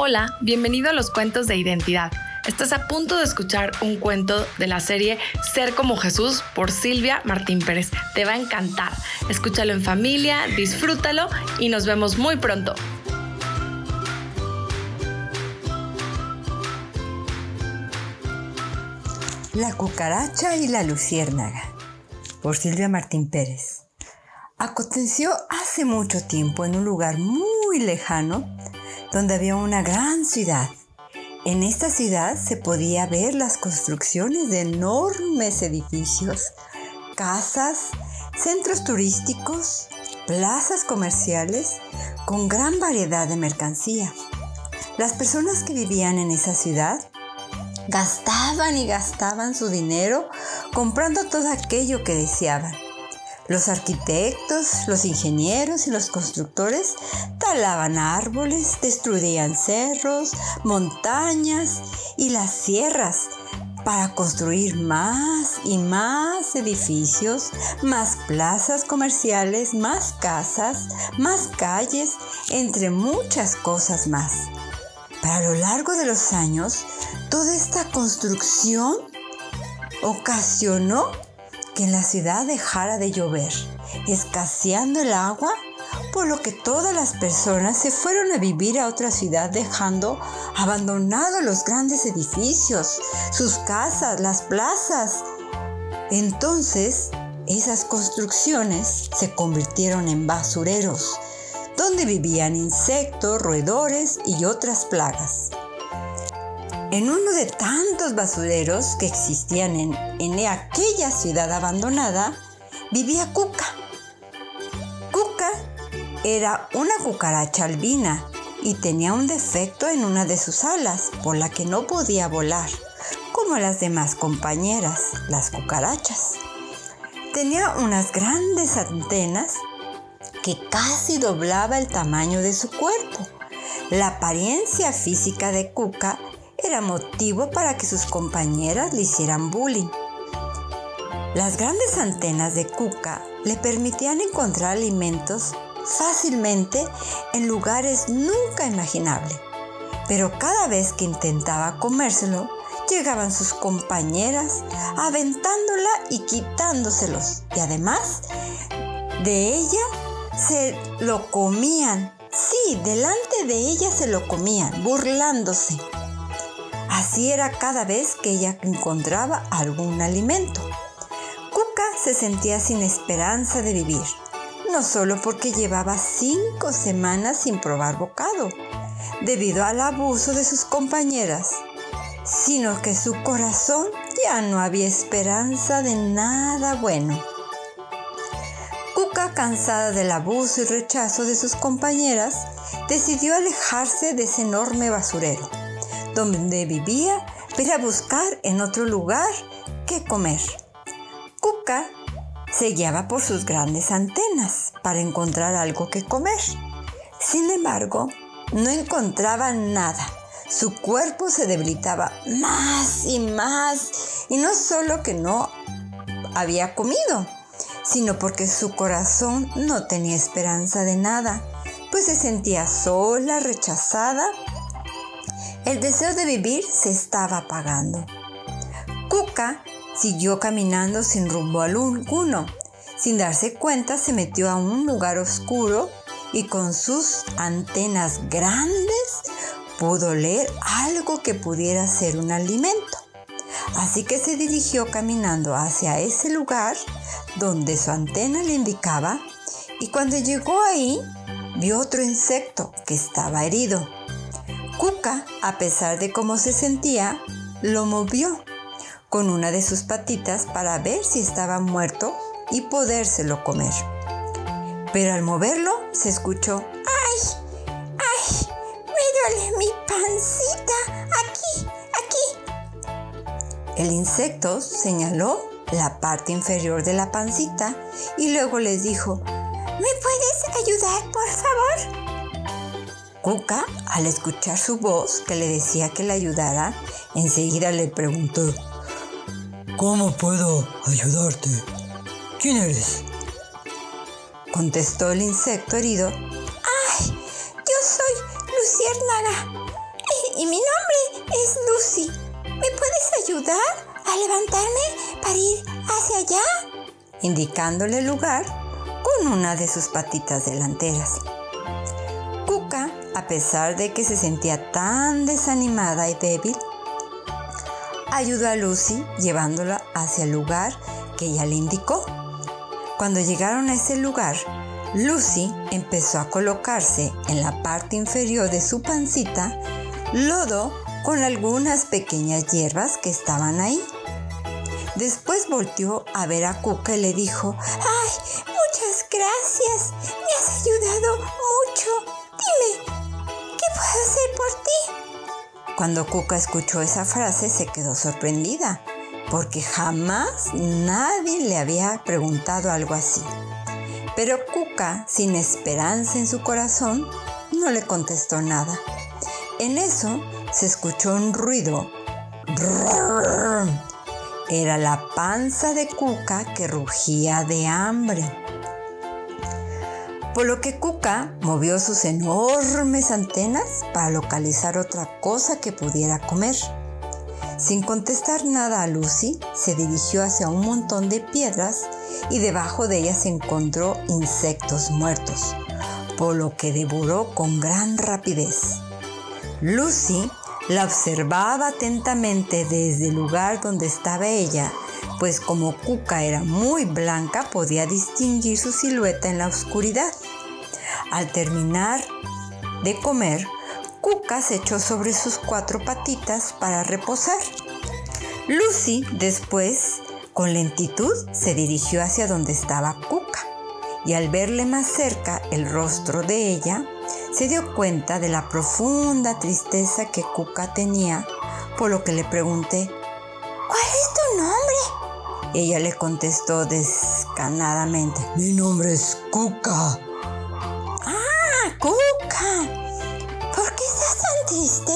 Hola, bienvenido a los cuentos de identidad. Estás a punto de escuchar un cuento de la serie Ser como Jesús por Silvia Martín Pérez. Te va a encantar. Escúchalo en familia, disfrútalo y nos vemos muy pronto. La cucaracha y la luciérnaga por Silvia Martín Pérez. Aconteció hace mucho tiempo en un lugar muy lejano donde había una gran ciudad. En esta ciudad se podía ver las construcciones de enormes edificios, casas, centros turísticos, plazas comerciales con gran variedad de mercancía. Las personas que vivían en esa ciudad gastaban y gastaban su dinero comprando todo aquello que deseaban. Los arquitectos, los ingenieros y los constructores talaban árboles, destruían cerros, montañas y las sierras para construir más y más edificios, más plazas comerciales, más casas, más calles, entre muchas cosas más. Para lo largo de los años, toda esta construcción ocasionó que en la ciudad dejara de llover, escaseando el agua, por lo que todas las personas se fueron a vivir a otra ciudad dejando abandonados los grandes edificios, sus casas, las plazas. Entonces, esas construcciones se convirtieron en basureros, donde vivían insectos, roedores y otras plagas. En uno de tantos basureros que existían en, en aquella ciudad abandonada, vivía Cuca. Cuca era una cucaracha albina y tenía un defecto en una de sus alas por la que no podía volar, como las demás compañeras, las cucarachas. Tenía unas grandes antenas que casi doblaba el tamaño de su cuerpo. La apariencia física de Cuca era motivo para que sus compañeras le hicieran bullying. Las grandes antenas de Cuca le permitían encontrar alimentos fácilmente en lugares nunca imaginables, pero cada vez que intentaba comérselo, llegaban sus compañeras aventándola y quitándoselos, y además de ella se lo comían. Sí, delante de ella se lo comían, burlándose. Así era cada vez que ella encontraba algún alimento. Cuca se sentía sin esperanza de vivir, no solo porque llevaba cinco semanas sin probar bocado, debido al abuso de sus compañeras, sino que su corazón ya no había esperanza de nada bueno. Cuca, cansada del abuso y rechazo de sus compañeras, decidió alejarse de ese enorme basurero donde vivía para buscar en otro lugar que comer. Cuca se guiaba por sus grandes antenas para encontrar algo que comer. Sin embargo, no encontraba nada. Su cuerpo se debilitaba más y más. Y no solo que no había comido, sino porque su corazón no tenía esperanza de nada, pues se sentía sola, rechazada el deseo de vivir se estaba apagando. Cuca siguió caminando sin rumbo alguno. Sin darse cuenta se metió a un lugar oscuro y con sus antenas grandes pudo leer algo que pudiera ser un alimento. Así que se dirigió caminando hacia ese lugar donde su antena le indicaba y cuando llegó ahí vio otro insecto que estaba herido. Cuca, a pesar de cómo se sentía, lo movió con una de sus patitas para ver si estaba muerto y podérselo comer. Pero al moverlo se escuchó, ¡ay! ¡ay! ¡Me duele mi pancita! ¡Aquí! ¡aquí! El insecto señaló la parte inferior de la pancita y luego les dijo, ¿me puedes ayudar, por favor? Cuca, al escuchar su voz que le decía que le ayudara, enseguida le preguntó, ¿Cómo puedo ayudarte? ¿Quién eres? Contestó el insecto herido, ¡Ay! Yo soy Luciérnaga. y mi nombre es Lucy. ¿Me puedes ayudar a levantarme para ir hacia allá? Indicándole el lugar con una de sus patitas delanteras. A pesar de que se sentía tan desanimada y débil, ayudó a Lucy llevándola hacia el lugar que ella le indicó. Cuando llegaron a ese lugar, Lucy empezó a colocarse en la parte inferior de su pancita lodo con algunas pequeñas hierbas que estaban ahí. Después volteó a ver a Cuca y le dijo, ¡Ay, muchas gracias! Me has ayudado mucho. Dime, ¿qué puedo hacer por ti? Cuando Cuca escuchó esa frase se quedó sorprendida, porque jamás nadie le había preguntado algo así. Pero Cuca, sin esperanza en su corazón, no le contestó nada. En eso se escuchó un ruido. Era la panza de Cuca que rugía de hambre. Por lo que Cuca movió sus enormes antenas para localizar otra cosa que pudiera comer. Sin contestar nada a Lucy, se dirigió hacia un montón de piedras y debajo de ella se encontró insectos muertos, por lo que devoró con gran rapidez. Lucy la observaba atentamente desde el lugar donde estaba ella, pues como Cuca era muy blanca podía distinguir su silueta en la oscuridad. Al terminar de comer, Cuca se echó sobre sus cuatro patitas para reposar. Lucy después con lentitud se dirigió hacia donde estaba Cuca y al verle más cerca el rostro de ella, se dio cuenta de la profunda tristeza que Cuca tenía, por lo que le pregunté, Ella le contestó descanadamente, mi nombre es Cuca. Ah, Cuca. ¿Por qué estás tan triste?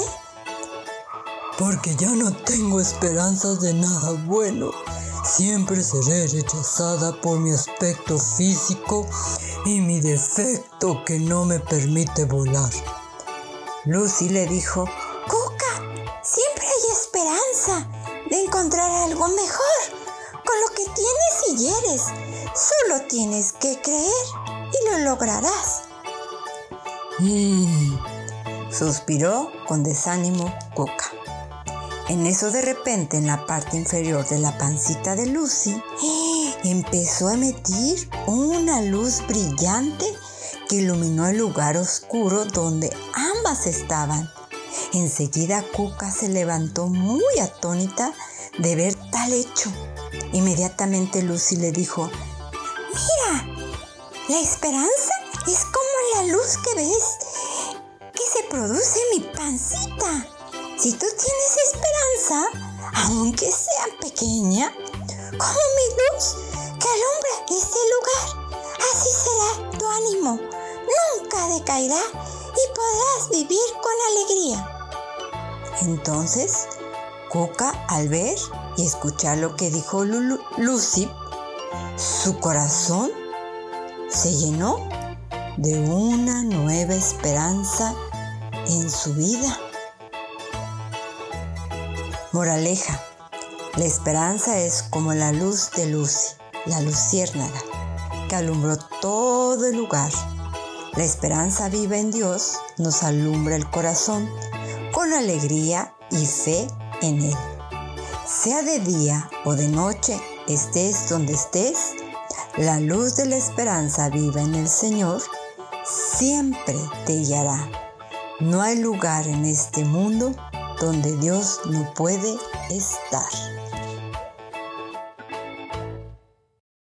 Porque ya no tengo esperanzas de nada bueno. Siempre seré rechazada por mi aspecto físico y mi defecto que no me permite volar. Lucy le dijo, Cuca, siempre hay esperanza de encontrar algo mejor. Solo tienes que creer y lo lograrás. Mm. Suspiró con desánimo Cuca. En eso de repente en la parte inferior de la pancita de Lucy empezó a emitir una luz brillante que iluminó el lugar oscuro donde ambas estaban. Enseguida Cuca se levantó muy atónita de ver tal hecho. Inmediatamente Lucy le dijo, Mira, la esperanza es como la luz que ves que se produce en mi pancita. Si tú tienes esperanza, aunque sea pequeña, como mi luz que alumbra este lugar, así será tu ánimo. Nunca decaerá y podrás vivir con alegría. Entonces, Cuca, al ver y escuchar lo que dijo Lucy, su corazón se llenó de una nueva esperanza en su vida. Moraleja. La esperanza es como la luz de Lucy, la luciérnaga, que alumbró todo el lugar. La esperanza viva en Dios nos alumbra el corazón con alegría y fe en Él. Sea de día o de noche, estés donde estés, la luz de la esperanza viva en el Señor siempre te guiará. No hay lugar en este mundo donde Dios no puede estar.